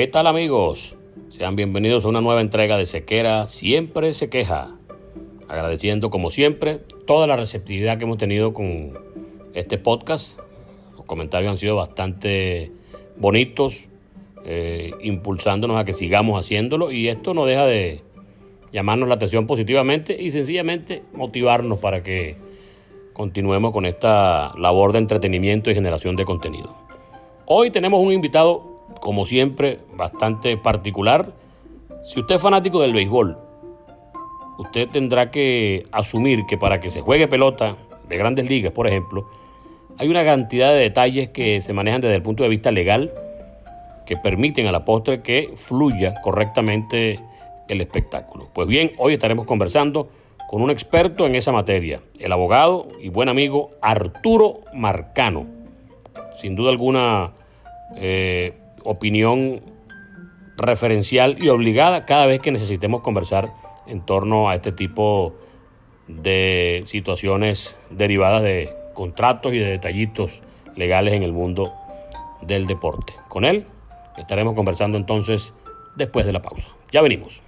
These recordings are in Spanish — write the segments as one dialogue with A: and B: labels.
A: ¿Qué tal amigos? Sean bienvenidos a una nueva entrega de Sequera Siempre se queja. Agradeciendo como siempre toda la receptividad que hemos tenido con este podcast. Los comentarios han sido bastante bonitos, eh, impulsándonos a que sigamos haciéndolo y esto no deja de llamarnos la atención positivamente y sencillamente motivarnos para que continuemos con esta labor de entretenimiento y generación de contenido. Hoy tenemos un invitado como siempre, bastante particular. Si usted es fanático del béisbol, usted tendrá que asumir que para que se juegue pelota de grandes ligas, por ejemplo, hay una cantidad de detalles que se manejan desde el punto de vista legal que permiten a la postre que fluya correctamente el espectáculo. Pues bien, hoy estaremos conversando con un experto en esa materia, el abogado y buen amigo Arturo Marcano. Sin duda alguna, eh, opinión referencial y obligada cada vez que necesitemos conversar en torno a este tipo de situaciones derivadas de contratos y de detallitos legales en el mundo del deporte. Con él estaremos conversando entonces después de la pausa. Ya venimos.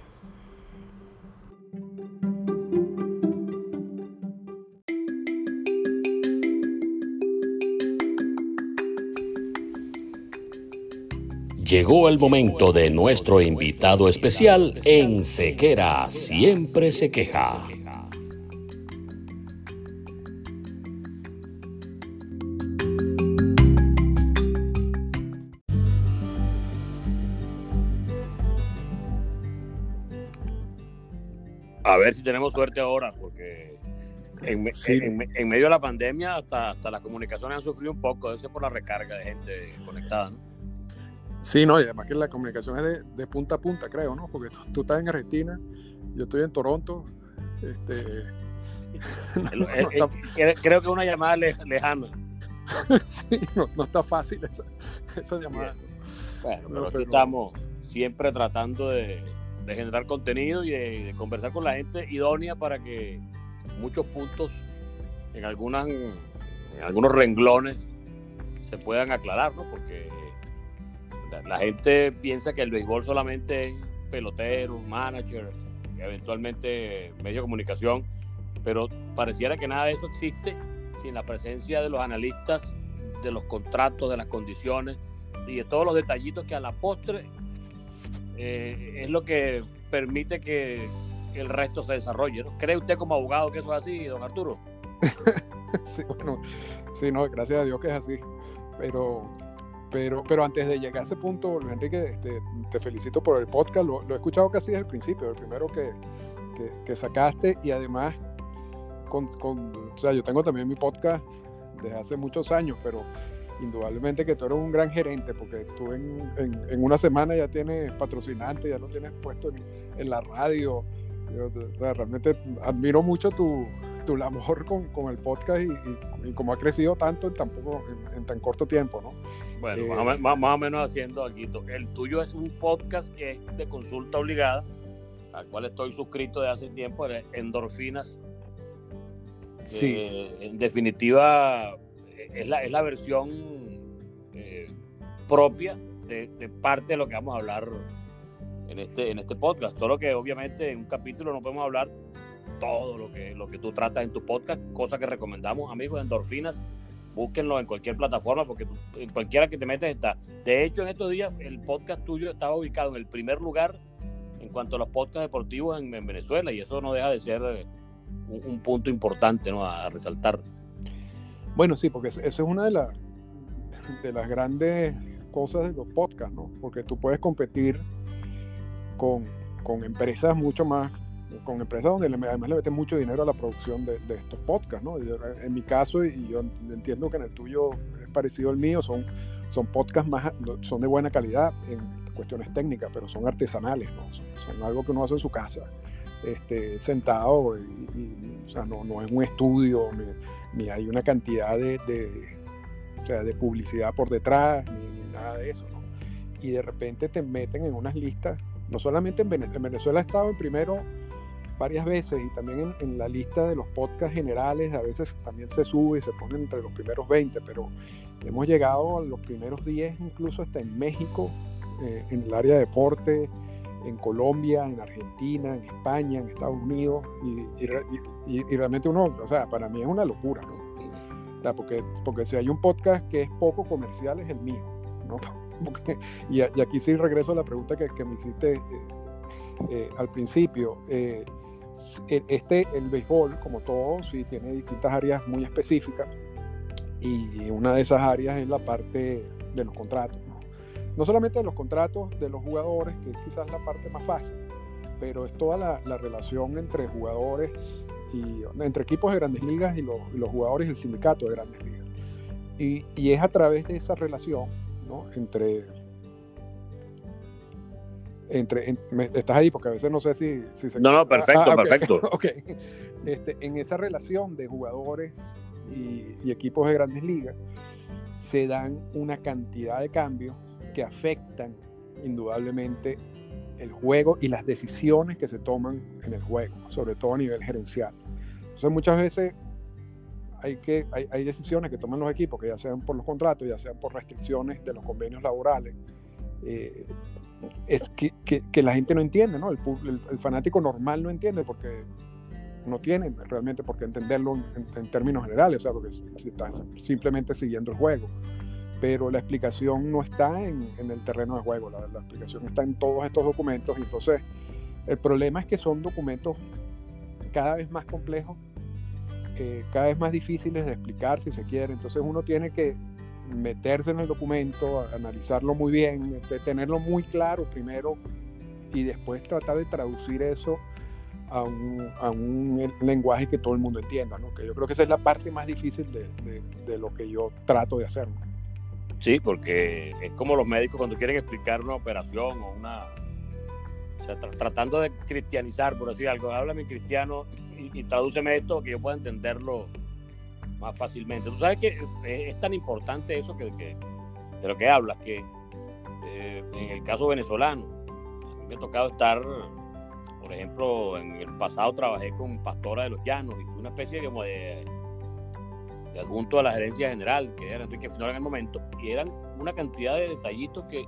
A: Llegó el momento de nuestro invitado especial en Sequera Siempre se queja. A ver si tenemos suerte ahora, porque en, medio de la pandemia hasta, hasta las comunicaciones han sufrido un poco, eso por la recarga de gente conectada. ¿no?
B: Sí, no, y además que la comunicación es de, punta a punta, creo, ¿no? Porque tú, estás en Argentina, yo estoy en Toronto. Este,
A: creo que una llamada lejana.
B: sí, no, está fácil esa, llamada.
A: Bueno, pero, aquí estamos siempre tratando de, generar contenido y de, conversar con la gente idónea para que muchos puntos en algunas en algunos renglones se puedan aclarar, ¿no? Porque la gente piensa que el béisbol solamente es pelotero, manager, eventualmente medio de comunicación, pero pareciera que nada de eso existe sin la presencia de los analistas, de los contratos, de las condiciones y de todos los detallitos que a la postre eh, es lo que permite que el resto se desarrolle. ¿Cree usted como abogado que eso es así, don Arturo?
B: sí, bueno, sí, no, gracias a Dios que es así. Pero pero, pero antes de llegar a ese punto, Luis Enrique, este, te felicito por el podcast. Lo, he escuchado casi desde el principio, el primero que, que, sacaste. Y además, con, con, o sea, yo tengo también mi podcast desde hace muchos años, pero indudablemente que tú eres un gran gerente, porque tú en, en, una semana ya tienes patrocinante, ya lo tienes puesto en, la radio. Yo, realmente admiro mucho tu, tu labor con, con el podcast y, y, cómo ha crecido tanto en, tampoco, en, tan corto tiempo, ¿no?
A: Bueno, más, o más, o menos haciendo aquí. El tuyo es un podcast que es de consulta obligada, al cual estoy suscrito de hace tiempo, Endorfinas. Sí. en definitiva, es la, es la versión eh, propia de, de, parte de lo que vamos a hablar en este, en este podcast. Solo que obviamente en un capítulo no podemos hablar todo lo que, lo que tú tratas en tu podcast, cosa que recomendamos, amigos, endorfinas. Búsquenlo en cualquier plataforma porque en cualquiera que te metes está. De hecho, en estos días el podcast tuyo estaba ubicado en el primer lugar en cuanto a los podcasts deportivos en, Venezuela y eso no deja de ser eh, un, punto importante ¿no? a, resaltar.
B: Bueno, sí, porque eso es una de, las de las grandes cosas de los podcasts, ¿no? Porque tú puedes competir con, con empresas mucho más con empresas donde además le meten mucho dinero a la producción de, estos podcasts, ¿no? en mi caso, y yo entiendo que en el tuyo es parecido al mío, son, son podcasts más, son de buena calidad en cuestiones técnicas, pero son artesanales, ¿no? Son, algo que uno hace en su casa, este, sentado, y, o sea, no, no es un estudio, ni, hay una cantidad de, de publicidad por detrás, ni, nada de eso, ¿no? Y de repente te meten en unas listas, no solamente en Venezuela, en Venezuela ha estado en primero varias veces y también en, la lista de los podcasts generales a veces también se sube y se pone entre los primeros 20, pero hemos llegado a los primeros 10 incluso hasta en México, eh, en el área de deporte, en Colombia, en Argentina, en España, en Estados Unidos y, realmente uno, o sea, para mí es una locura, ¿no? O sea, porque, porque si hay un podcast que es poco comercial es el mío, ¿no? y, aquí sí regreso a la pregunta que, me hiciste. Eh, eh, al principio, eh, este, el béisbol, como todo, sí tiene distintas áreas muy específicas y una de esas áreas es la parte de los contratos. No, solamente de los contratos de los jugadores, que es quizás la parte más fácil, pero es toda la, relación entre jugadores y entre equipos de grandes ligas y los, jugadores del sindicato de grandes ligas. Y, y, es a través de esa relación ¿no? entre entre, estás ahí porque a veces no sé si,
A: se... No, no, perfecto, ah, perfecto.
B: Este, en esa relación de jugadores y, equipos de grandes ligas se dan una cantidad de cambios que afectan indudablemente el juego y las decisiones que se toman en el juego, sobre todo a nivel gerencial. Entonces muchas veces hay, que, hay, hay decisiones que toman los equipos, que ya sean por los contratos, ya sean por restricciones de los convenios laborales, eh, es que, que, la gente no entiende, ¿no? El, el, fanático normal no entiende porque no tiene realmente por qué entenderlo en, términos generales, o sea, porque si estás simplemente siguiendo el juego. Pero la explicación no está en, en el terreno de juego, la, explicación está en todos estos documentos. Entonces, el problema es que son documentos cada vez más complejos, eh, cada vez más difíciles de explicar si se quiere. Entonces, uno tiene que meterse en el documento, analizarlo muy bien, tenerlo muy claro primero y después tratar de traducir eso a un, a un lenguaje que todo el mundo entienda, ¿no? que yo creo que esa es la parte más difícil de, de, lo que yo trato de hacer.
A: Sí, porque es como los médicos cuando quieren explicar una operación o una... O sea, tratando de cristianizar, por decir algo, háblame cristiano y, y tradúceme esto que yo pueda entenderlo más fácilmente. Tú sabes que eh, es tan importante eso que, de lo que hablas, que eh, en el caso venezolano, a mí me ha tocado estar, por ejemplo, en el pasado trabajé con Pastora de los Llanos y fue una especie de, como de, de adjunto a la gerencia general, que era Enrique Finora en el momento, y eran una cantidad de detallitos que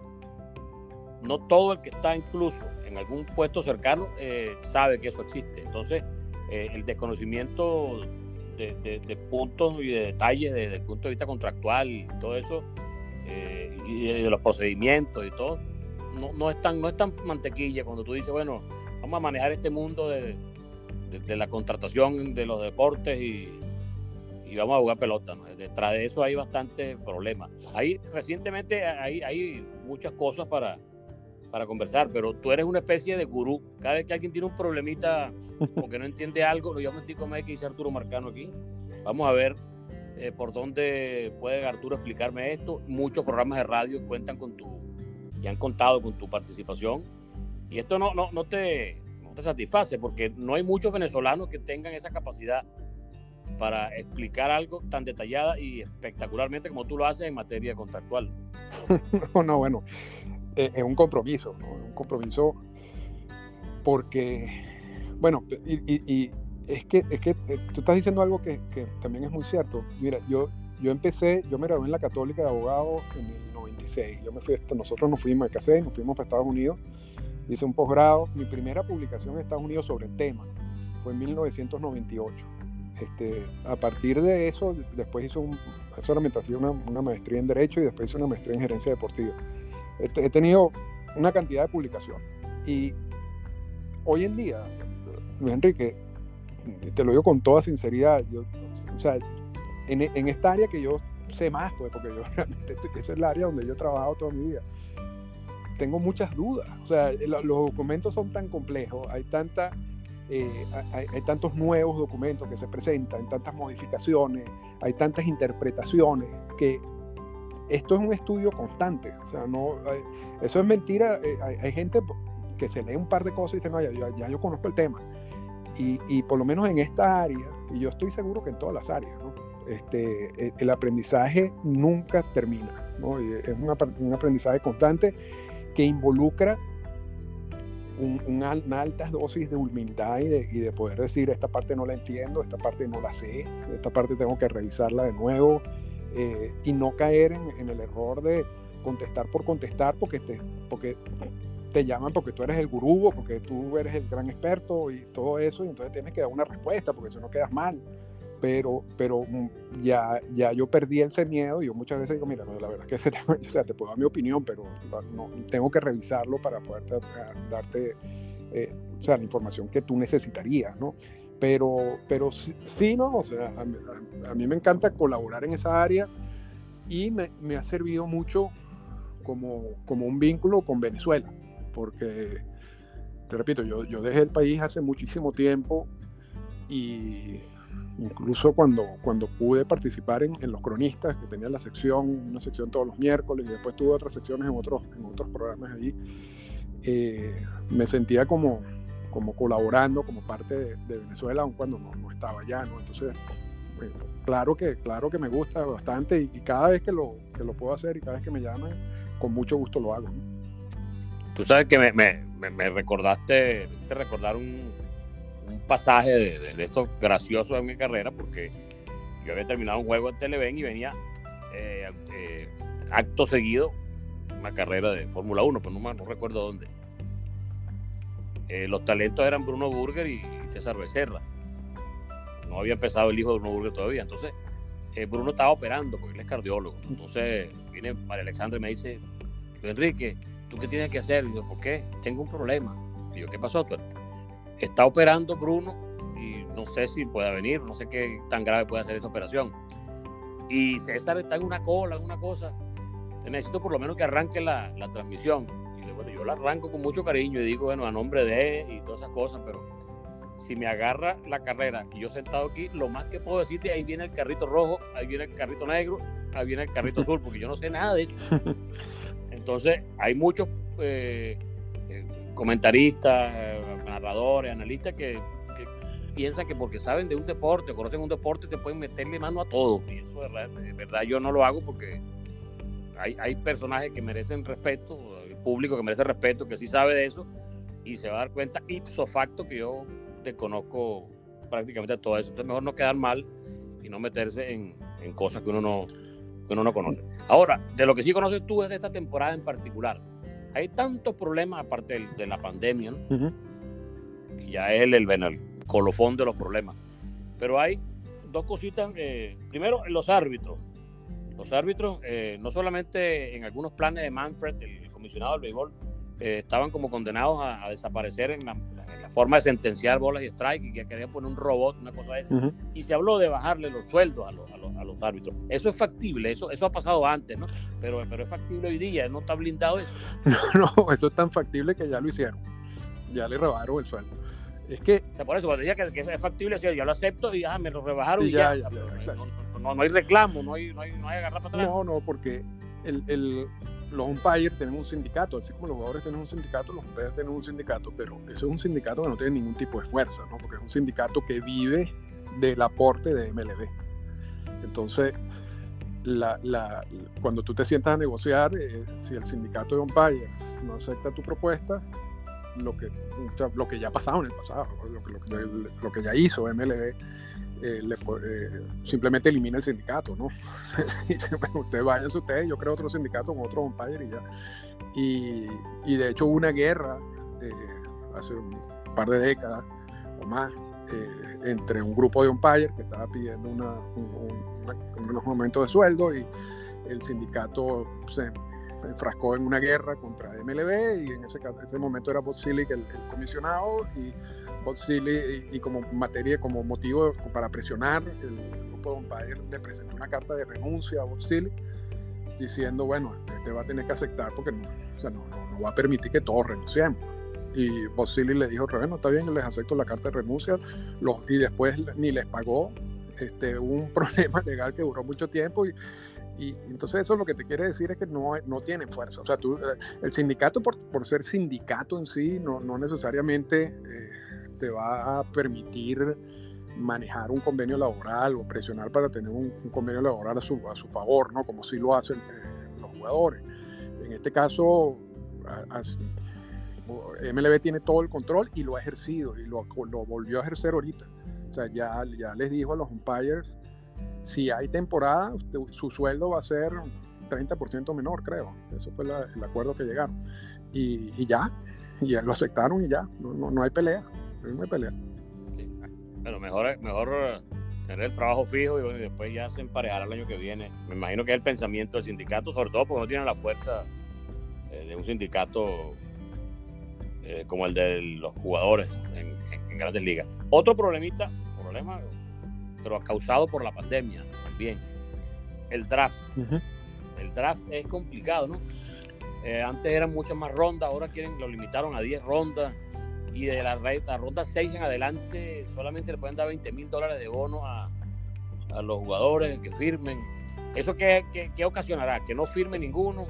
A: no todo el que está incluso en algún puesto cercano eh, sabe que eso existe. Entonces, el desconocimiento de, puntos y de detalles desde el punto de vista contractual y todo eso, eh, y de, los procedimientos y todo, no, no, es tan, no es tan mantequilla cuando tú dices, bueno, vamos a manejar este mundo de, la contratación de los deportes y, y vamos a jugar pelota. Detrás de eso hay bastantes problemas. Ahí recientemente hay, hay muchas cosas para, para conversar, pero tú eres una especie de gurú. Cada vez que alguien tiene un problemita o que no entiende algo, yo me estoy como que dice Arturo Marcano aquí. Vamos a ver eh, por dónde puede Arturo explicarme esto. Muchos programas de radio cuentan con tu, y han contado con tu participación. Y esto no, no, no, te, no te satisface porque no hay muchos venezolanos que tengan esa capacidad para explicar algo tan detallada y espectacularmente como tú lo haces en materia contractual.
B: no, no, bueno, es un compromiso, ¿no? un compromiso porque, bueno, y, es que, es que eh, tú estás diciendo algo que, que, también es muy cierto. Mira, yo, yo empecé, yo me gradué en la Católica de Abogado en el 96. Yo me fui, nosotros nos fuimos, me casé, nos fuimos para Estados Unidos, hice un posgrado. Mi primera publicación en Estados Unidos sobre el tema fue en 1998 este, a partir de eso, después hizo un, solamente una, una, maestría en Derecho y después hice una maestría en Gerencia Deportiva. He, tenido una cantidad de publicaciones. Y hoy en día, Luis Enrique, te lo digo con toda sinceridad, yo, o sea, en, en, esta área que yo sé más, pues, porque yo realmente, esa es el área donde yo he trabajado toda mi vida, tengo muchas dudas. O sea, los documentos son tan complejos, hay tanta eh, hay, tantos nuevos documentos que se presentan, hay tantas modificaciones, hay tantas interpretaciones, que esto es un estudio constante. O sea, no, eso es mentira. Eh, hay, gente que se lee un par de cosas y dice, no, ya, yo conozco el tema. Y, y, por lo menos en esta área, y yo estoy seguro que en todas las áreas, este, e, el aprendizaje nunca termina. ¿no? es un aprendizaje constante que involucra una alta dosis de humildad y de, poder decir, esta parte no la entiendo, esta parte no la sé, esta parte tengo que revisarla de nuevo eh, y no caer en, el error de contestar por contestar porque te, porque te llaman porque tú eres el gurú, porque tú eres el gran experto y todo eso, y entonces tienes que dar una respuesta porque si no quedas mal pero, pero ya, ya yo perdí ese miedo y yo muchas veces digo, mira, la verdad que ese tema, o sea, te puedo dar mi opinión, pero no, tengo que revisarlo para poder darte eh, o sea, la información que tú necesitarías, ¿no? Pero, pero sí, ¿no? O sea, a, mí me encanta colaborar en esa área y me, ha servido mucho como, como un vínculo con Venezuela, porque, te repito, yo, yo dejé el país hace muchísimo tiempo y incluso cuando, cuando pude participar en, en, los cronistas, que tenía la sección, una sección todos los miércoles y después tuve otras secciones en otros, en otros programas allí, eh, me sentía como, como colaborando como parte de, Venezuela, aun cuando no, no, estaba allá, ¿no? Entonces, claro, que, claro que me gusta bastante y, cada vez que lo, que lo puedo hacer y cada vez que me llaman, con mucho gusto lo hago.
A: Tú sabes que me, me, me recordaste, me recordar un, un pasaje de, de, estos graciosos en mi carrera, porque yo había terminado un juego en Televen y venía eh, eh, acto seguido una carrera de Fórmula 1, pero no, no recuerdo dónde. Eh, los talentos eran Bruno Burger y César Becerra. No había empezado el hijo de Bruno Burger todavía. Entonces, Bruno estaba operando porque él es cardiólogo. Entonces, viene María Alexandra y me dice: Enrique, ¿tú qué tienes que hacer? Y yo, ¿por qué? Tengo un problema. Y yo, ¿qué pasó? Tú? está operando Bruno y no sé si pueda venir, no sé qué tan grave puede ser esa operación. Y César está en una cola, en una cosa. Necesito por lo menos que arranque la transmisión. Y bueno, yo la arranco con mucho cariño y digo, bueno, a nombre de y todas esas cosas, pero si me agarra la carrera y yo sentado aquí, lo más que puedo decirte, ahí viene el carrito rojo, ahí viene el carrito negro, ahí viene el carrito azul, porque yo no sé nada de eso. Entonces, hay muchos eh, eh, comentaristas, narradores, analistas que, piensan que porque saben de un deporte, conocen un deporte, te pueden meterle mano a todo. Y eso de verdad, yo no lo hago porque hay, hay personajes que merecen respeto, público que merece respeto, que sí sabe de eso, y se va a dar cuenta ipso facto que yo desconozco prácticamente todo eso. Entonces mejor no quedar mal y no meterse en, en cosas que uno no, que uno no conoce. Ahora, de lo que sí conoces tú es de esta temporada en particular. Hay tantos problemas aparte de, la pandemia, ¿no? ya es el, el, colofón de los problemas. Pero hay dos cositas. Eh, primero, los árbitros. Los árbitros, eh, no solamente en algunos planes de Manfred, el comisionado del béisbol, eh, estaban como condenados a, desaparecer en la, forma de sentenciar bolas y strike y que querían poner un robot, una cosa de esa. Y se habló de bajarle los sueldos a los, a, los, a los, árbitros. Eso es factible, eso, eso ha pasado antes, ¿no? Pero, pero es factible hoy día, no está blindado eso.
B: No, no, eso es tan factible que ya lo hicieron. Ya le rebajaron el sueldo. Es que.
A: por eso, cuando decía que, es factible, yo lo acepto y ya me lo rebajaron y, ya. no, hay reclamo, no hay, no hay, no hay agarrar para atrás.
B: No, no, porque el, el, los umpires tienen un sindicato, así como los jugadores tienen un sindicato, los umpires tienen un sindicato, pero eso es un sindicato que no tiene ningún tipo de fuerza, ¿no? Porque es un sindicato que vive del aporte de MLB. Entonces, cuando tú te sientas a negociar, eh, si el sindicato de umpires no acepta tu propuesta, lo que, ya ha pasado en el pasado, lo que, ya hizo MLB, eh, eh, simplemente elimina el sindicato, ¿no? Dice, bueno, usted váyanse ustedes, yo creo otro sindicato con otro umpire y ya. Y, y de hecho hubo una guerra hace un par de décadas o más entre un grupo de umpires que estaba pidiendo una, unos momentos de sueldo y el sindicato se enfrascó en una guerra contra MLB y en ese, ese momento era Bob el, el, comisionado y Bob y, como materia, como motivo para presionar, el grupo de umpires le presentó una carta de renuncia a Bob diciendo, bueno, este va a tener que aceptar porque no, no, va a permitir que todos renunciemos y Bosilli le dijo, bueno, está bien, les acepto la carta de renuncia, los, y después ni les pagó, este, un problema legal que duró mucho tiempo y, y entonces eso lo que te quiere decir es que no, no tienen fuerza. O sea, tú, eh, el sindicato por, por, ser sindicato en sí no, no necesariamente eh, te va a permitir manejar un convenio laboral o presionar para tener un, convenio laboral a su, a su favor, ¿no? Como sí lo hacen eh, los jugadores. En este caso, MLB tiene todo el control y lo ha ejercido y lo, lo volvió a ejercer ahorita. O sea, ya, ya les dijo a los umpires, si hay temporada, su sueldo va a ser 30% menor, creo. Eso fue el acuerdo que llegaron. Y, y, ya, y ya lo aceptaron y ya, no, no, hay pelea, no hay pelea.
A: Bueno, mejor, mejor tener el trabajo fijo y, después ya se emparejará el año que viene. Me imagino que es el pensamiento del sindicato, sobre todo porque no tienen la fuerza eh, de un sindicato eh, como el de los jugadores en, grandes ligas. Otro problemita, problema, pero causado por la pandemia también, el draft. El draft es complicado, ¿no? Eh, antes eran muchas más rondas, ahora quieren, lo limitaron a 10 rondas y de la, la ronda 6 en adelante solamente le pueden dar 20 mil dólares de bono a, a, los jugadores que firmen. ¿Eso qué, qué, qué, ocasionará? Que no firme ninguno,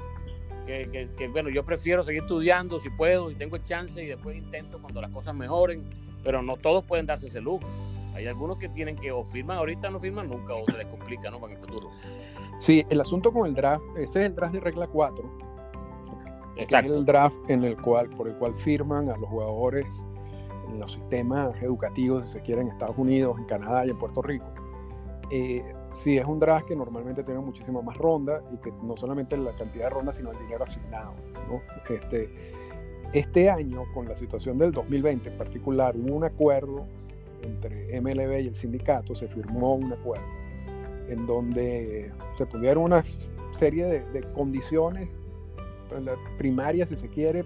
A: que, bueno, yo prefiero seguir estudiando si puedo y tengo el chance y después intento cuando las cosas mejoren, pero no todos pueden darse ese lujo. Hay algunos que tienen que o firman ahorita, no firman nunca, o se les complica, ¿no? Para el futuro.
B: Sí, el asunto con el draft, ese es el draft de regla 4. Exacto. Es el draft en el cual, por el cual firman a los jugadores en los sistemas educativos, si se quiere, en Estados Unidos, en Canadá y en Puerto Rico. Eh, sí es un draft que normalmente tiene muchísimas más rondas y que no solamente la cantidad de rondas, sino el dinero asignado. Este, este año, con la situación del 2020 en particular, hubo un acuerdo entre MLB y el sindicato, se firmó un acuerdo en donde se pusieron una serie de, condiciones primarias, si se quiere,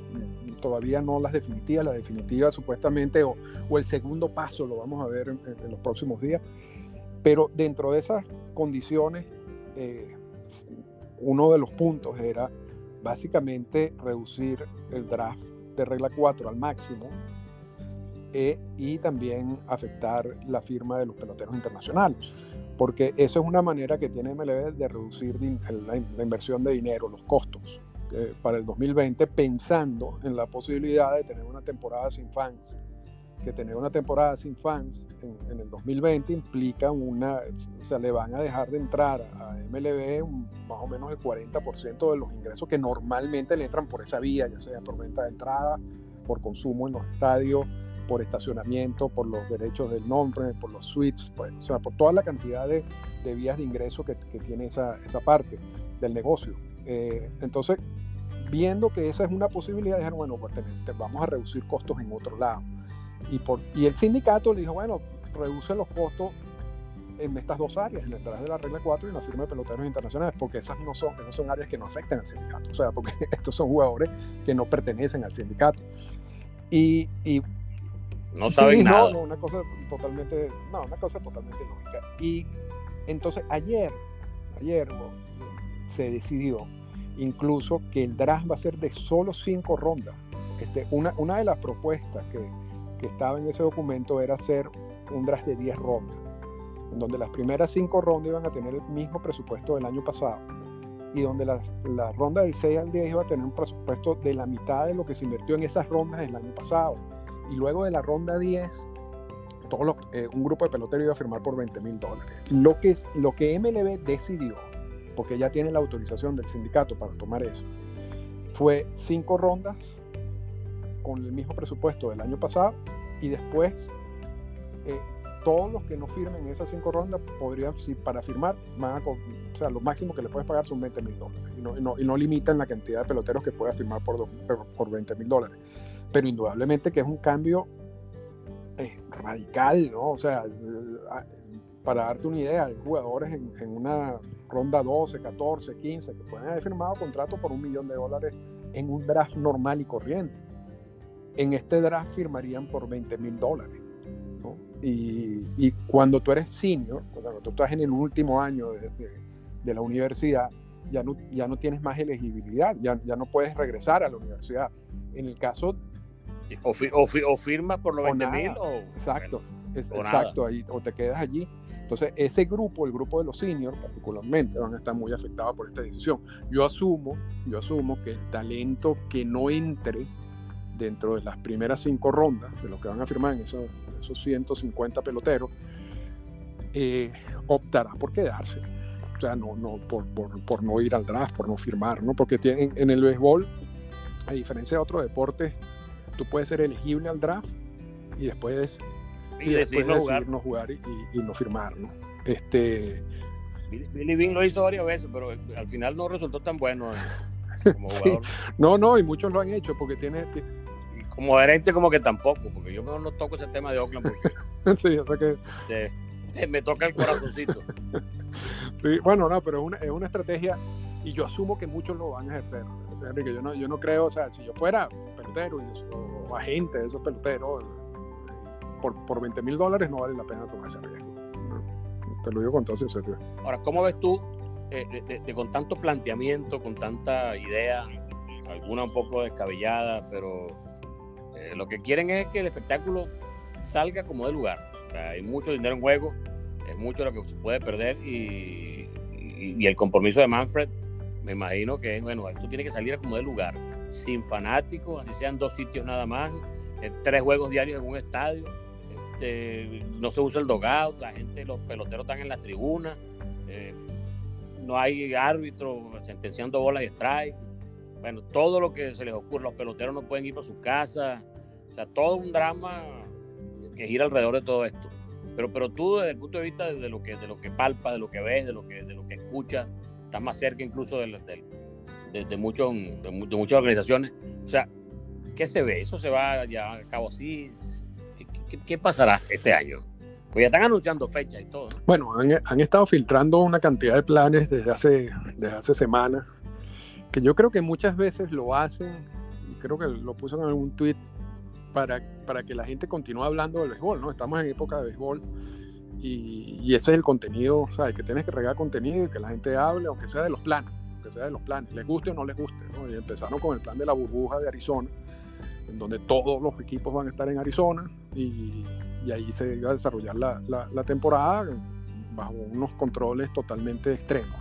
B: todavía no las definitivas, las definitivas supuestamente, o, el segundo paso lo vamos a ver en los próximos días, pero dentro de esas condiciones, eh, uno de los puntos era básicamente reducir el draft de regla 4 al máximo eh, y también afectar la firma de los peloteros internacionales, porque eso es una manera que tiene MLB de reducir la, inversión de dinero, los costos eh, para el 2020, pensando en la posibilidad de tener una temporada sin fans. Que tener una temporada sin fans en, el 2020 implica una, o sea, le van a dejar de entrar a MLB más o menos el 40% de los ingresos que normalmente le entran por esa vía, ya sea por venta de entrada, por consumo en los estadios, por estacionamiento, por los derechos del nombre, por los suites, pues, o sea, por toda la cantidad de, de vías de ingreso que, que, tiene esa, esa parte del negocio. Eh, entonces, viendo que esa es una posibilidad, dijeron, bueno, pues vamos a reducir costos en otro lado. Y, por, y el sindicato le dijo, bueno, reduce los costos en estas dos áreas, en el traje de la regla 4 y en la firma de peloteros internacionales, porque esas no son, esas son áreas que no afectan al sindicato, o sea, porque estos son jugadores que no pertenecen al sindicato. Y, y
A: no saben nada.
B: No, una cosa totalmente, no, una cosa totalmente lógica. Y entonces ayer, ayer se decidió incluso que el draft va a ser de solo cinco rondas. Este, una, una de las propuestas que, que estaba en ese documento era hacer un draft de 10 rondas, en donde las primeras 5 rondas iban a tener el mismo presupuesto del año pasado y donde la ronda del 6 al 10 iba a tener un presupuesto de la mitad de lo que se invirtió en esas rondas del año pasado. Y luego de la ronda 10, todo eh, un grupo de peloteros iba a firmar por 20 mil dólares. Lo que, lo que MLB decidió, porque ya tiene la autorización del sindicato para tomar eso, fue cinco rondas con el mismo presupuesto del año pasado y después eh, todos los que no firmen esas cinco rondas podrían, si para firmar, van o sea, lo máximo que le puedes pagar son 20 mil dólares y no, y, no, y no, limitan la cantidad de peloteros que pueda firmar por, por 20 mil dólares. Pero indudablemente que es un cambio eh, radical, ¿no? O sea, eh, para darte una idea, hay jugadores en, en, una ronda 12, 14, 15 que pueden haber firmado contrato por un millón de dólares en un draft normal y corriente. En este draft firmarían por 20 mil dólares. ¿no? Y, y, cuando tú eres senior, cuando tú estás en el último año de, de, de la universidad, ya no, ya no tienes más elegibilidad, ya, ya no puedes regresar a la universidad. En el caso
A: o, fi, o, fi, o, firmas por los 20 mil o.
B: Exacto, bueno, es, o exacto, ahí, o te quedas allí. Entonces, ese grupo, el grupo de los seniors, particularmente, van a estar muy afectados por esta decisión. Yo asumo, yo asumo que el talento que no entre dentro de las primeras cinco rondas, de lo que van a firmar en esos, esos 150 peloteros, eh, optará por quedarse. O sea, no, no, por, por, por, no ir al draft, por no firmar, ¿no? Porque tienen, en el béisbol, a diferencia de otros deportes, tú puedes ser elegible al draft y después,
A: y, y
B: después
A: no jugar.
B: no jugar y, y, no firmar, ¿no? Este...
A: Billy Bean lo hizo varias veces, pero al final no resultó tan bueno como jugador.
B: sí. No, no, y muchos lo han hecho porque tiene...
A: Y como gerente como que tampoco, porque yo no toco ese tema de Oakland porque...
B: sí, o sea que...
A: Me toca el corazoncito.
B: sí, bueno, no, pero es una, es una estrategia y yo asumo que muchos lo van a ejercer. Enrique, yo no, yo no creo, o sea, si yo fuera pelotero y, o agente de esos peloteros, por, por 20 mil dólares no vale la pena tomar ese riesgo. Te lo digo con toda sinceridad.
A: Ahora, ¿cómo ves tú, eh, de, de, con tanto planteamiento, con tanta idea, alguna un poco descabellada, pero eh, lo que quieren es que el espectáculo salga como de lugar? O sea, hay mucho dinero en juego, es mucho lo que se puede perder y, y, y el compromiso de Manfred me imagino que bueno, esto tiene que salir como de lugar, sin fanáticos, así sean dos sitios nada más, eh, tres juegos diarios en un estadio, este, no se usa el dogout, la gente, los peloteros están en la tribuna, eh, no hay árbitro sentenciando bolas y strike, bueno, todo lo que se les ocurre, los peloteros no pueden ir para sus casas, o sea, todo un drama que gira alrededor de todo esto. Pero, pero tú desde el punto de vista de lo que, de lo que palpas, de lo que ves, de lo que, de lo que escuchas, estás más cerca incluso de, de, de, de, muchos, de, muchas organizaciones. O sea, ¿qué se ve? ¿Eso se va ya a cabo así? ¿Qué, qué, pasará este año? Pues ya están anunciando fechas y todo. ¿no?
B: Bueno, han, han, estado filtrando una cantidad de planes desde hace, desde hace semanas, que yo creo que muchas veces lo hacen, creo que lo puso en algún tweet, para, para que la gente continúe hablando del béisbol, ¿no? Estamos en época de béisbol y, y, ese es el contenido, o sea, que tienes que regar contenido y que la gente hable, aunque sea de los planes, aunque sea de los planes, les guste o no les guste. Y empezaron con el plan de la burbuja de Arizona, en donde todos los equipos van a estar en Arizona y, ahí se iba a desarrollar la, temporada bajo unos controles totalmente extremos.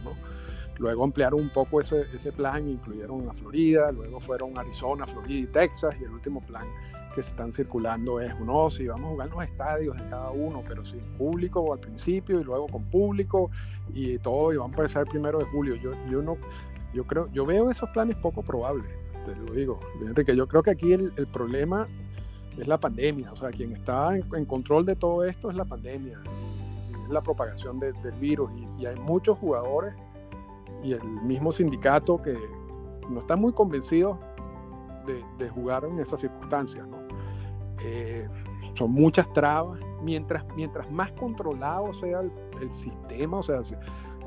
B: Luego ampliaron un poco ese, ese plan, incluyeron a Florida, luego fueron Arizona, Florida y Texas, y el último plan que se están circulando es, no, si vamos a jugar en los estadios de cada uno, pero sin público al principio y luego con público y todo, y van a empezar el primero de julio. Yo, yo no, yo creo, yo veo esos planes poco probables, te lo digo, Enrique. Yo creo que aquí el, el problema es la pandemia, o sea, quien está en, control de todo esto es la pandemia, es la propagación de, del virus, y, y hay muchos jugadores y el mismo sindicato que no están muy convencidos de, jugar en esas circunstancias. Eh, son muchas trabas. Mientras, mientras más controlado sea el, sistema, o sea,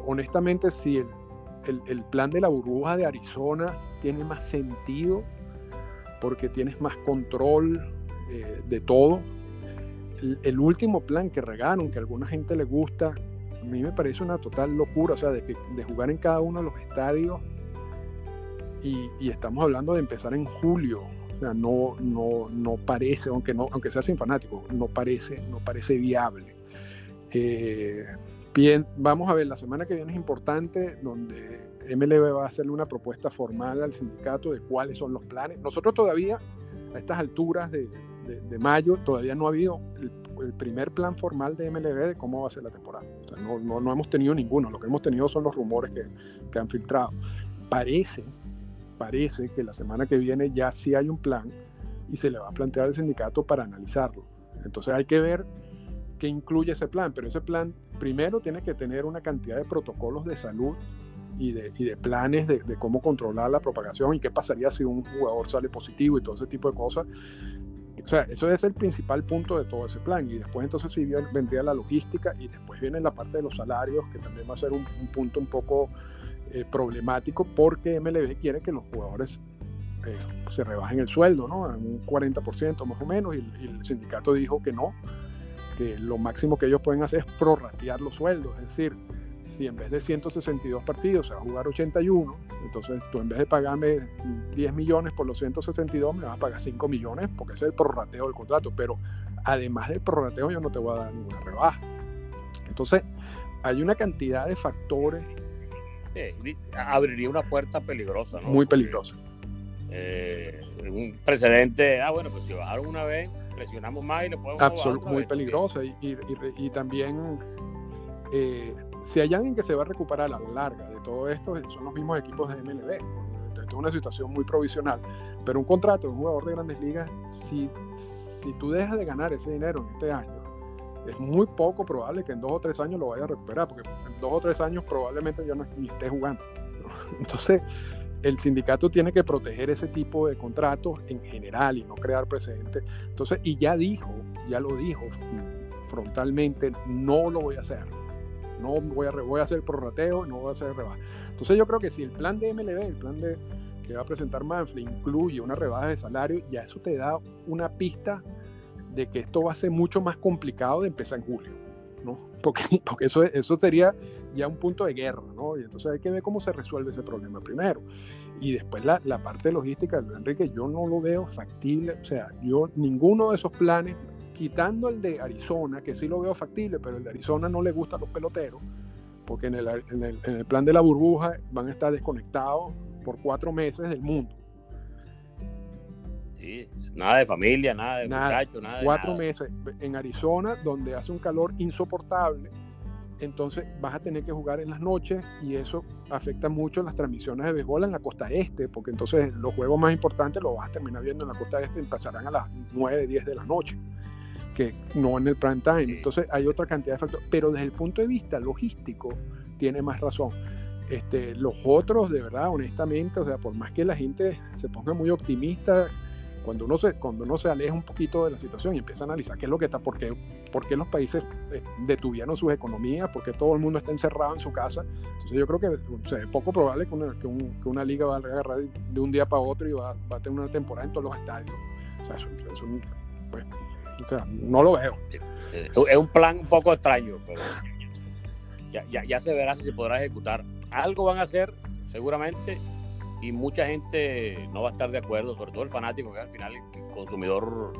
B: honestamente, si el, el, plan de la burbuja de Arizona tiene más sentido, porque tienes más control eh, de todo. El, el, último plan que regaron, que a alguna gente le gusta, a mí me parece una total locura, o sea, de, que, de jugar en cada uno de los estadios y, estamos hablando de empezar en julio. O sea, no, no, no parece, aunque, no, aunque sea sin fanáticos, no parece, no parece viable. Eh, bien, vamos a ver, la semana que viene es importante, donde MLB va a hacerle una propuesta formal al sindicato de cuáles son los planes. Nosotros todavía, a estas alturas de, de, mayo todavía no ha habido el, primer plan formal de MLB de cómo va a ser la temporada. no, no, no, hemos tenido ninguno, lo que hemos tenido son los rumores que, que han filtrado. Parece, parece que la semana que viene ya sí hay un plan y se le va a plantear al sindicato para analizarlo. Entonces hay que ver qué incluye ese plan, pero ese plan primero tiene que tener una cantidad de protocolos de salud y de, y de planes de, de, cómo controlar la propagación y qué pasaría si un jugador sale positivo y todo ese tipo de cosas. O sea, eso es el principal punto de todo ese plan. Y después entonces sí vendría la logística y después viene la parte de los salarios, que también va a ser un, un punto un poco eh, problemático porque MLB quiere que los jugadores eh, se rebajen el sueldo, ¿no? En un 40% más o menos, y, el sindicato dijo que no, que lo máximo que ellos pueden hacer es prorratear los sueldos, es decir, si en vez de 162 partidos se va a jugar 81, entonces tú en vez de pagarme 10 millones por los 162 me vas a pagar 5 millones porque ese es el prorrateo del contrato, pero además del prorrateo yo no te voy a dar ninguna rebaja. Entonces, hay una cantidad de factores.
A: abriría una puerta peligrosa, ¿no?
B: Muy peligrosa.
A: Eh, un precedente, ah, bueno, pues si bajaron una vez, presionamos más y le podemos
B: Absolut, Muy peligrosa y, y, y, y también eh, si hay alguien que se va a recuperar a la larga de todo esto, son los mismos equipos de MLB. Esto es una situación muy provisional. Pero un contrato de un jugador de grandes ligas, si, si tú dejas de ganar ese dinero en este año, es muy poco probable que en dos o tres años lo vaya a recuperar, porque en dos o tres años probablemente ya no ni esté jugando. Entonces, el sindicato tiene que proteger ese tipo de contratos en general y no crear precedentes. Entonces, y ya dijo, ya lo dijo frontalmente, no lo voy a hacer no voy a, voy a hacer prorrateo, no voy a hacer rebaja. Entonces yo creo que si el plan de MLB, el plan de, que va a presentar Manfred, incluye una rebaja de salario, ya eso te da una pista de que esto va a ser mucho más complicado de empezar en julio, ¿no? Porque, porque eso, eso sería ya un punto de guerra, ¿no? Y entonces hay que ver cómo se resuelve ese problema primero. Y después la, la parte logística, Enrique, yo no lo veo factible, o sea, yo ninguno de esos planes quitando el de Arizona, que sí lo veo factible, pero el de Arizona no le gusta a los peloteros, porque en el, en el, en el plan de la burbuja van a estar desconectados por cuatro meses del mundo.
A: Sí, nada de familia, nada de muchachos, nada de
B: Cuatro meses. En Arizona, donde hace un calor insoportable, entonces vas a tener que jugar en las noches y eso afecta mucho las transmisiones de béisbol en la costa este, porque entonces los juegos más importantes los vas a terminar viendo en la costa este y pasarán a las 9, 10 de la noche que no en el prime time. Entonces hay otra cantidad de factores, pero desde el punto de vista logístico tiene más razón. Este, los otros, de verdad, honestamente, o sea, por más que la gente se ponga muy optimista, cuando uno se, cuando uno se aleja un poquito de la situación y empieza a analizar qué es lo que está, por qué, por qué los países eh, detuvieron sus economías, por qué todo el mundo está encerrado en su casa. Entonces yo creo que o sea, es poco probable que una, que, un, que una, liga va a agarrar de un día para otro y va, va, a tener una temporada en todos los estadios. O sea, eso, eso pues, o sea, no lo veo.
A: Es un plan un poco extraño, pero ya, ya, ya, se verá si se podrá ejecutar. Algo van a hacer, seguramente, y mucha gente no va a estar de acuerdo, sobre todo el fanático, que al final es el consumidor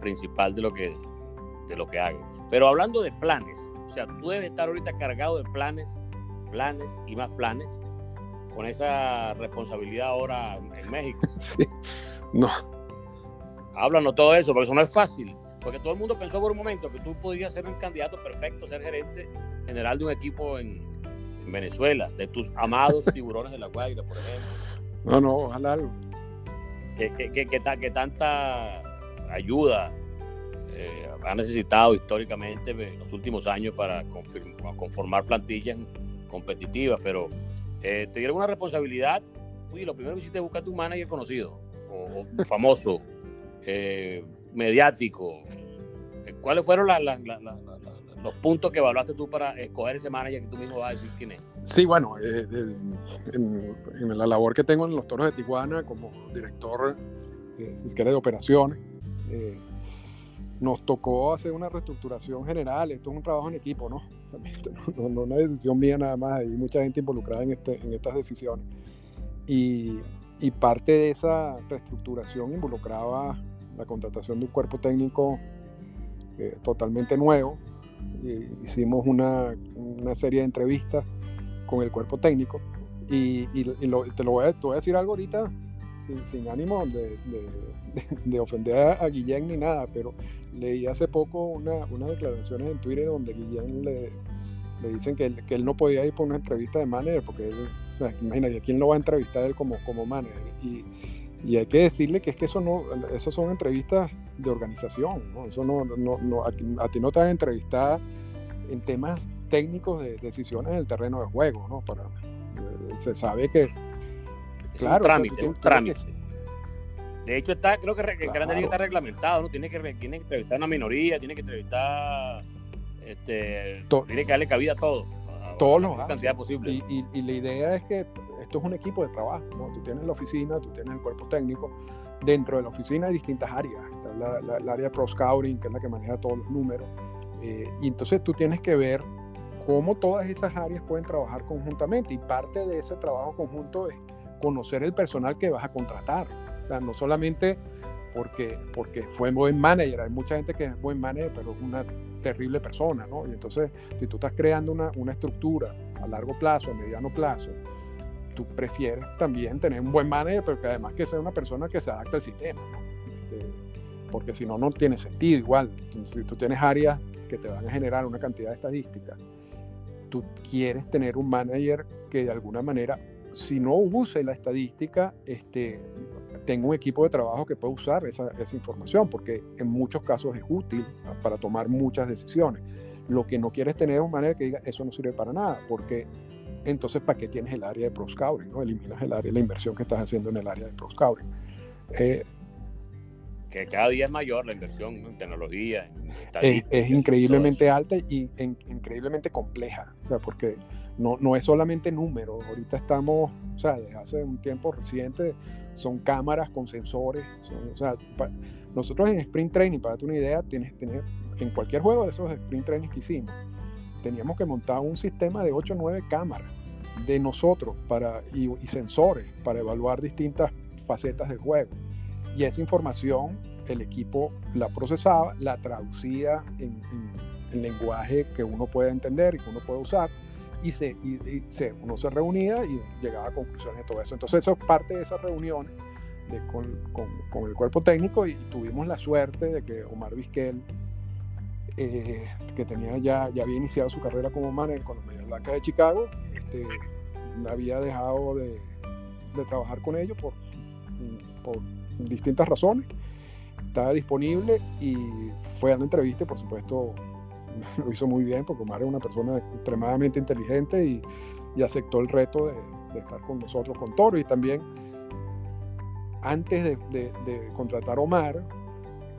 A: principal de lo que, de lo que haga. Pero hablando de planes, o sea, tú debes estar ahorita cargado de planes, planes y más planes, con esa responsabilidad ahora en México.
B: Sí. No.
A: Háblanos todo eso, porque eso no es fácil. Porque todo el mundo pensó por un momento que tú podías ser un candidato perfecto, ser gerente general de un equipo en, en Venezuela, de tus amados tiburones de la Guaira, por ejemplo.
B: No, no, ojalá algo.
A: Que, que, que, que, tanta ayuda eh, ha necesitado históricamente en los últimos años para conformar plantillas competitivas, pero eh, te dieron una responsabilidad. Uy, lo primero que hiciste es buscar tu manager conocido o, o famoso. Eh, mediático. ¿Cuáles fueron la, la, la, los puntos que evaluaste tú para escoger ese manager que tú mismo vas a decir quién es?
B: Sí, bueno, eh, en, en, la labor que tengo en los Toros de Tijuana como director, eh, si quiere, de operaciones, eh, nos tocó hacer una reestructuración general. Esto es un trabajo en equipo, ¿no? No, no una decisión mía nada más, hay mucha gente involucrada en, este, en estas decisiones. Y, y parte de esa reestructuración involucraba la contratación de un cuerpo técnico eh, totalmente nuevo. hicimos una, una, serie de entrevistas con el cuerpo técnico y, y, y lo, te, lo voy a, te voy a decir algo ahorita sin, ánimo de, de, ofender a, Guillén ni nada, pero leí hace poco una, unas declaraciones en Twitter donde Guillén le, le dicen que él, que él, no podía ir por una entrevista de manager, porque él, o sea, imagínate, ¿quién lo va a entrevistar él como, como manager? Y, y hay que decirle que es que eso no, eso son entrevistas de organización, ¿no? Eso no, no, no a, ti no te van a entrevistar en temas técnicos de decisiones en el terreno de juego, ¿no? Para, eh, se sabe que,
A: claro, un trámite, un trámite. De hecho, está, creo que el Grande Liga está reglamentado, ¿no? Tiene que, tiene que entrevistar a una minoría, tiene que entrevistar, este, tiene que darle cabida a todo.
B: todos los
A: cantidad posible.
B: Y, y, la idea es que esto es un equipo de trabajo, ¿no? Tú tienes la oficina, tú tienes el cuerpo técnico. Dentro de la oficina hay distintas áreas. Está la, el área de Pro Scouting, que es la que maneja todos los números. Eh, y entonces tú tienes que ver cómo todas esas áreas pueden trabajar conjuntamente. Y parte de ese trabajo conjunto es conocer el personal que vas a contratar. O sea, no solamente porque, porque fue buen manager, hay mucha gente que es buen manager, pero es una terrible persona, ¿no? Y entonces, si tú estás creando una, una estructura a largo plazo, a mediano plazo, tú prefieres también tener un buen manager, pero que además que sea una persona que se adapte al sistema, este, porque si no, no tiene sentido igual. Si tú tienes áreas que te van a generar una cantidad de estadísticas, tú quieres tener un manager que de alguna manera, si no use la estadística, este, tenga un equipo de trabajo que pueda usar esa, esa información, porque en muchos casos es útil para tomar muchas decisiones. Lo que no quieres tener es un manager que diga, eso no sirve para nada, porque entonces ¿para qué tienes el área de Pro Scouting? ¿no? Eliminas el área, la inversión que estás haciendo en el área de Pro Scouting.
A: Eh, que cada día es mayor la inversión en tecnología.
B: es, increíblemente alta y increíblemente compleja, o sea, porque no, no es solamente número, ahorita estamos, o sea, desde hace un tiempo reciente, son cámaras con sensores, o sea, nosotros en Sprint Training, para darte una idea, tienes, tienes, en cualquier juego de esos Sprint Training que hicimos, teníamos que montar un sistema de 8 o 9 cámaras de nosotros para, y, sensores para evaluar distintas facetas del juego. Y esa información el equipo la procesaba, la traducía en, lenguaje que uno puede entender y que uno puede usar. Y, se, se, uno se reunía y llegaba a conclusiones de todo eso. Entonces eso es parte de esas reuniones de, con, con, con, el cuerpo técnico y, tuvimos la suerte de que Omar Vizquel eh, que tenía ya, ya había iniciado su carrera como manager con los Medias Blancas de Chicago, este, había dejado de, trabajar con ellos por, por distintas razones. Estaba disponible y fue a la entrevista y por supuesto lo hizo muy bien porque Omar es una persona extremadamente inteligente y, y aceptó el reto de, de, estar con nosotros con Toro y también antes de, de contratar a Omar,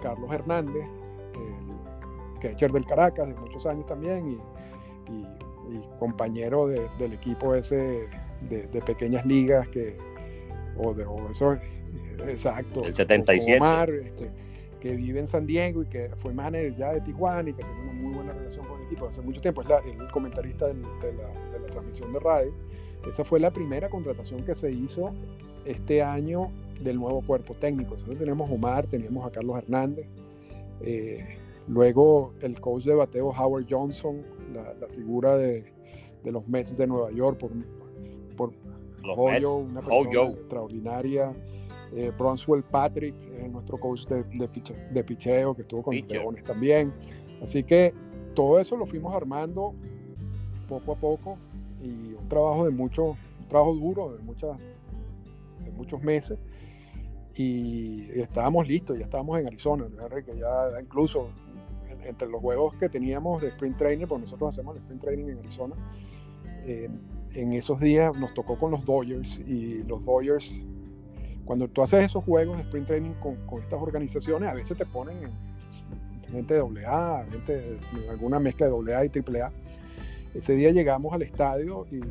B: Carlos Hernández, catcher del Caracas de muchos años también y, compañero del equipo ese de, pequeñas ligas que, o de eso, exacto.
A: El 77.
B: Omar, este, que vive en San Diego y que fue manager ya de Tijuana y que tiene una muy buena relación con el equipo hace mucho tiempo, es, el comentarista de, la, de la transmisión de radio. Esa fue la primera contratación que se hizo este año del nuevo cuerpo técnico. Entonces tenemos a Omar, teníamos a Carlos Hernández, eh, Luego el coach de bateo Howard Johnson, la, figura de, los Mets de Nueva York por, por una persona extraordinaria. Eh, Bronswell Patrick, nuestro coach de, de, picheo, que estuvo con los Leones también. Así que todo eso lo fuimos armando poco a poco y un trabajo de mucho, trabajo duro, de, muchas, de muchos meses. Y estábamos listos, ya estábamos en Arizona, que ya incluso entre los juegos que teníamos de sprint training, porque nosotros hacemos el sprint training en Arizona, eh, en esos días nos tocó con los Dodgers y los Dodgers, cuando tú haces esos juegos de sprint training con, con estas organizaciones, a veces te ponen gente de AA, gente alguna mezcla de AA y AAA. Ese día llegamos al estadio y,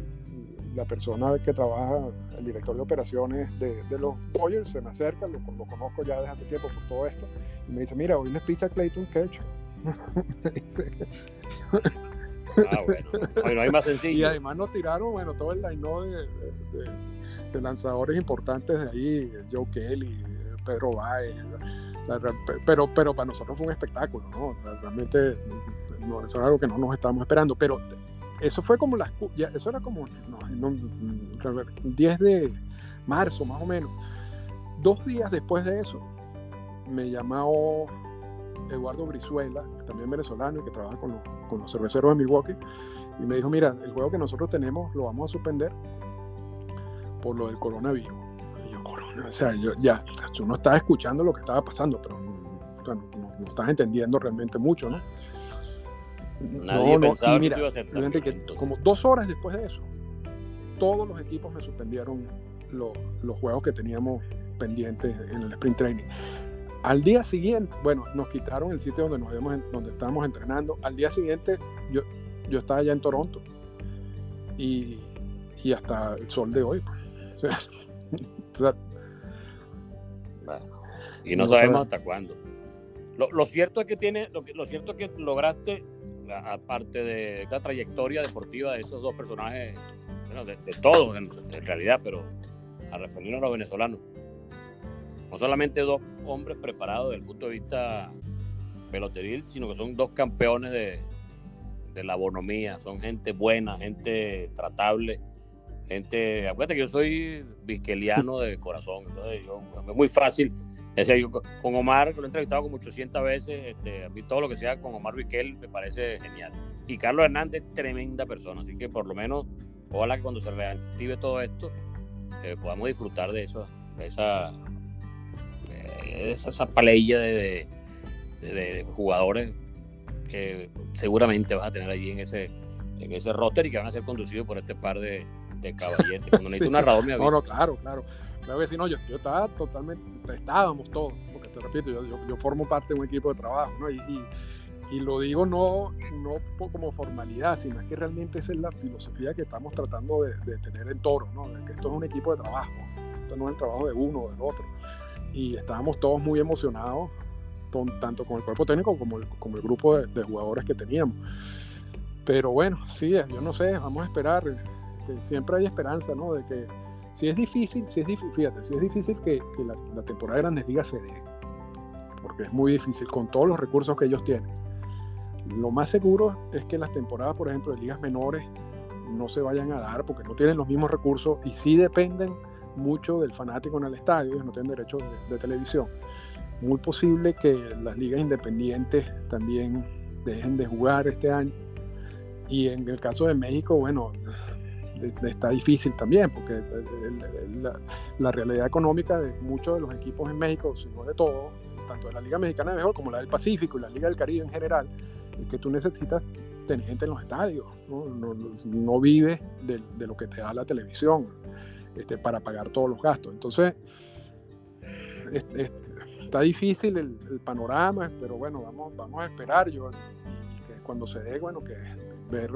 B: la persona que trabaja, el director de operaciones de, de los Dodgers, se me acerca, lo, lo, conozco ya desde hace tiempo por todo esto, y me dice, mira, hoy les picha Clayton Kershaw
A: ah, bueno. hay más sencillo.
B: Y además nos tiraron, bueno, todo el line de, de, lanzadores importantes de ahí, Joe Kelly, Pedro Baez. pero, pero para nosotros fue un espectáculo, ¿no? realmente eso es algo que no nos estábamos esperando. Pero eso fue como las. eso era como no, 10 de marzo, más o menos dos días después de eso, me llamó Eduardo Brizuela, también venezolano que trabaja con los, con los cerveceros de Milwaukee, y me dijo, mira, el juego que nosotros tenemos lo vamos a suspender por lo del coronavirus. Y yo, corona, o sea, yo, ya, tú no estás escuchando lo que estaba pasando, pero no, no, no estás entendiendo realmente mucho, ¿no?
A: Nadie
B: no,
A: pensaba
B: mira,
A: que iba a ser tan
B: como dos horas después de eso, todos los equipos me suspendieron lo- los juegos que teníamos pendientes en el sprint training. Al día siguiente, bueno, nos quitaron el sitio donde nos habíamos, donde estábamos entrenando. Al día siguiente, yo, yo estaba allá en Toronto y, y hasta el sol de hoy. pues. O sea, o sea,
A: Bueno, y no,
B: No
A: sabemos
B: sabe.
A: hasta cuándo. Lo, lo cierto es que tiene, lo, lo cierto es que lograste, aparte de la trayectoria deportiva de esos dos personajes, bueno, de, de todos en, realidad, pero a referirnos a los venezolanos, no solamente dos hombres preparados desde el punto de vista peloteril, sino que son dos campeones de, de la bonomía, son gente buena, gente tratable, gente, acuérdate que yo soy bisqueliano de corazón, entonces yo, es muy fácil, es decir, yo con Omar, que lo he entrevistado como 800 veces, este, a mí todo lo que sea con Omar Viquel me parece genial. Y Carlos Hernández, tremenda persona, así que por lo menos, ojalá que cuando se reactive todo esto, eh, podamos disfrutar de eso, de esa, de esa, esa palella de, de- jugadores que seguramente vas a tener allí en ese, en ese roster y que van a ser conducidos por este par de, de caballetes. Cuando necesito un narrador me avisa.
B: No, no, claro, claro. Claro que sí, no, yo, yo estaba totalmente, estábamos todos, porque te repito, yo, yo, yo formo parte de un equipo de trabajo, ¿no? Y, y, y lo digo no, no como formalidad, sino es que realmente esa es la filosofía que estamos tratando de, de tener en Toro, ¿no? De que esto es un equipo de trabajo, esto no es el trabajo de uno o del otro. Y estábamos todos muy emocionados, tanto con el cuerpo técnico como el, como el grupo de, de jugadores que teníamos. Pero bueno, sí, yo no sé, vamos a esperar. este, siempre hay esperanza, ¿no? De que si es difícil, si es difícil, fíjate, si es difícil que, que la, la temporada de Grandes Ligas se dé, porque es muy difícil con todos los recursos que ellos tienen. Lo más seguro es que las temporadas, por ejemplo, de ligas menores no se vayan a dar porque no tienen los mismos recursos y sí dependen mucho del fanático en el estadio, ellos no tienen derechos de, de televisión. Muy posible que las ligas independientes también dejen de jugar este año. Y en el caso de México, bueno, está difícil también, porque el- la, realidad económica de muchos de los equipos en México, si no de todos, tanto de la Liga Mexicana de Béisbol como la del Pacífico y la Liga del Caribe en general, es que tú necesitas tener gente en los estadios, no, no, vives de, lo que te da la televisión este, para pagar todos los gastos. Entonces, es- es- está difícil el, el panorama, pero bueno, vamos, vamos a esperar yo, que cuando se dé, bueno, que ver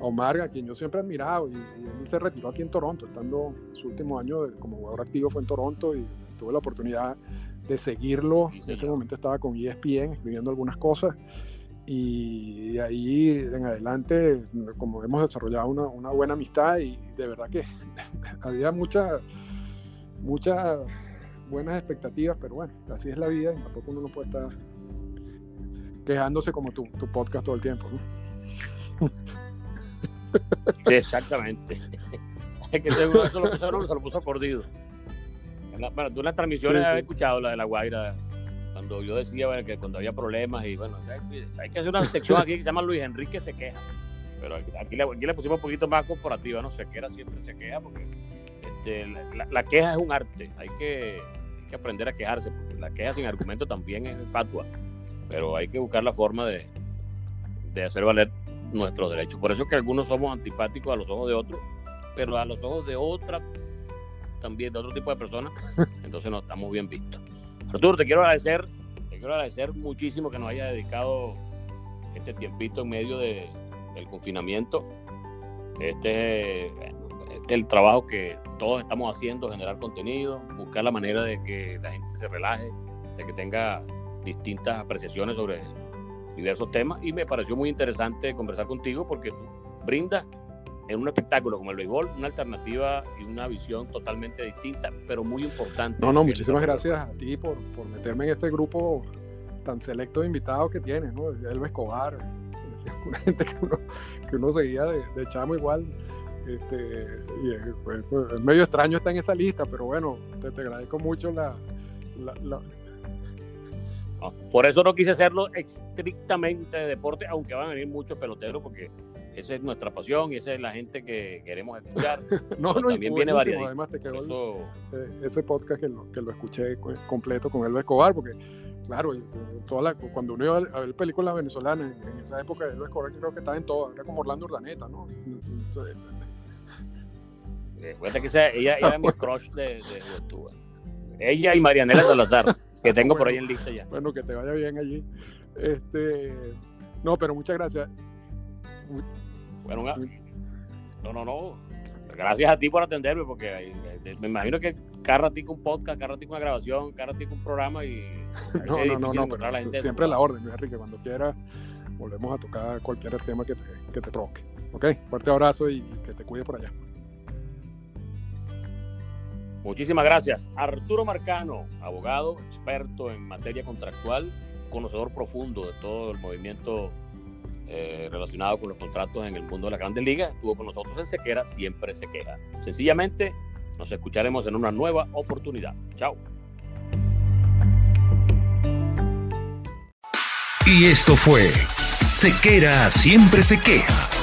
B: a Omar, a quien yo siempre he admirado, y, y él se retiró aquí en Toronto, estando su último año de- como jugador activo fue en Toronto y tuve la oportunidad de seguirlo.
A: Sí,
B: en ese momento estaba con ESPN escribiendo algunas cosas y de ahí en adelante, como hemos desarrollado una, una buena amistad y de verdad que había muchas muchas buenas expectativas, pero bueno, así es la vida y tampoco uno no puede estar quejándose como tu, tu podcast todo el tiempo. ¿no?
A: Sí, exactamente. Es que seguro eso lo, eso se lo puso cordido. La- bueno, tú en las transmisiones
B: Sí,
A: has
B: sí.
A: escuchado la de La Guaira, cuando yo decía bueno, que cuando había problemas y bueno, hay, hay que hacer una sección aquí que se llama Luis Enrique se queja. Pero aquí, aquí le, aquí le pusimos un poquito más corporativa, ¿no? Sequera siempre se queja porque este, la, la- la queja es un arte. Hay que, hay que aprender a quejarse porque la queja sin argumento también es fatua. Pero hay que buscar la forma de, de hacer valer nuestros derechos. Por eso es que algunos somos antipáticos a los ojos de otros, pero a los ojos de otra, también de otro tipo de personas, entonces no estamos bien vistos. Arturo, te quiero agradecer, te quiero agradecer muchísimo que nos haya dedicado este tiempito en medio de, del confinamiento. Este, este es el trabajo que todos estamos haciendo, generar contenido, buscar la manera de que la gente se relaje, de que tenga distintas apreciaciones sobre diversos temas y me pareció muy interesante conversar contigo porque tú brindas en un espectáculo como el béisbol una alternativa y una visión totalmente distinta, pero muy importante.
B: No, no, muchísimas gracias a ti por, por meterme en este grupo tan selecto de invitados que tienes, ¿no? Elba Escobar, una gente que uno, que uno seguía de, de chamo igual, Este, y es, pues, pues, es medio extraño estar en esa lista, pero bueno, te, te agradezco mucho la, la, la-
A: No, Por eso no quise hacerlo estrictamente de deporte, aunque van a venir muchos peloteros, porque esa es nuestra pasión y esa es la gente que queremos escuchar.
B: No,
A: también viene variadito.
B: Además te quedó
A: Eso,
B: eh, ese podcast que lo, que lo escuché co- completo con Elba Escobar, porque claro, eh, toda la- cuando uno iba a ver- películas venezolanas en, esa época, Elba Escobar creo que estaba en todas, era como Orlando Urdaneta, ¿no? Entonces,
A: eh, que esa- ella, ella era mi crush de, de juventud. Ella y Marianela Salazar, que tengo por ahí en lista ya.
B: Bueno, que te vaya bien allí. Este, no, pero muchas gracias.
A: Bueno, una- no, no, no. Gracias a ti por atenderme, porque eh, me imagino que cada ratico un podcast, cada ratico una grabación, cada ratico un programa y
B: No, no, no, no,
A: encontrar
B: pero
A: a la gente.
B: siempre la orden, Luis Enrique, cuando quieras volvemos a tocar cualquier tema que te, que te provoque. Ok, fuerte abrazo y que te cuides por allá.
A: Muchísimas gracias. Arturo Marcano, abogado, experto en materia contractual, conocedor profundo de todo el movimiento eh, relacionado con los contratos en el mundo de la Grandes Ligas, estuvo con nosotros en Sequera, siempre se queja. Sencillamente, nos escucharemos en una nueva oportunidad. Chao.
C: Y esto fue Sequera siempre se queja